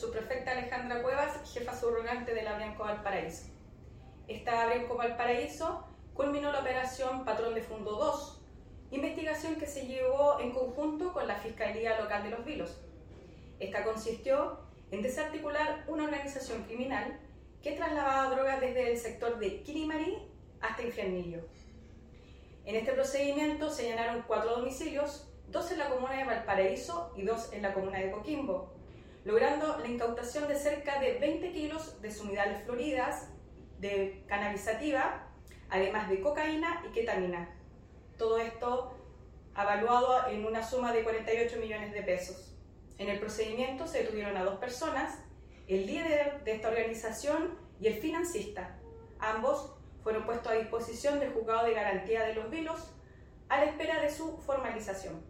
subprefecta Alejandra Cuevas, jefa subrogante de la Brianco Valparaíso. Esta Brianco Valparaíso culminó la operación Patrón de Fondo 2, investigación que se llevó en conjunto con la Fiscalía Local de Los Vilos. Esta consistió en desarticular una organización criminal que trasladaba drogas desde el sector de Quirimarí hasta Infiernillo. En este procedimiento se llenaron cuatro domicilios, dos en la comuna de Valparaíso y dos en la comuna de Coquimbo, logrando la incautación de cerca de 20 kilos de sumidales floridas, de cannabisativa, además de cocaína y ketamina. Todo esto evaluado en una suma de 48 millones de pesos. En el procedimiento se detuvieron a dos personas, el líder de esta organización y el financista. Ambos fueron puestos a disposición del juzgado de garantía de los vilos a la espera de su formalización.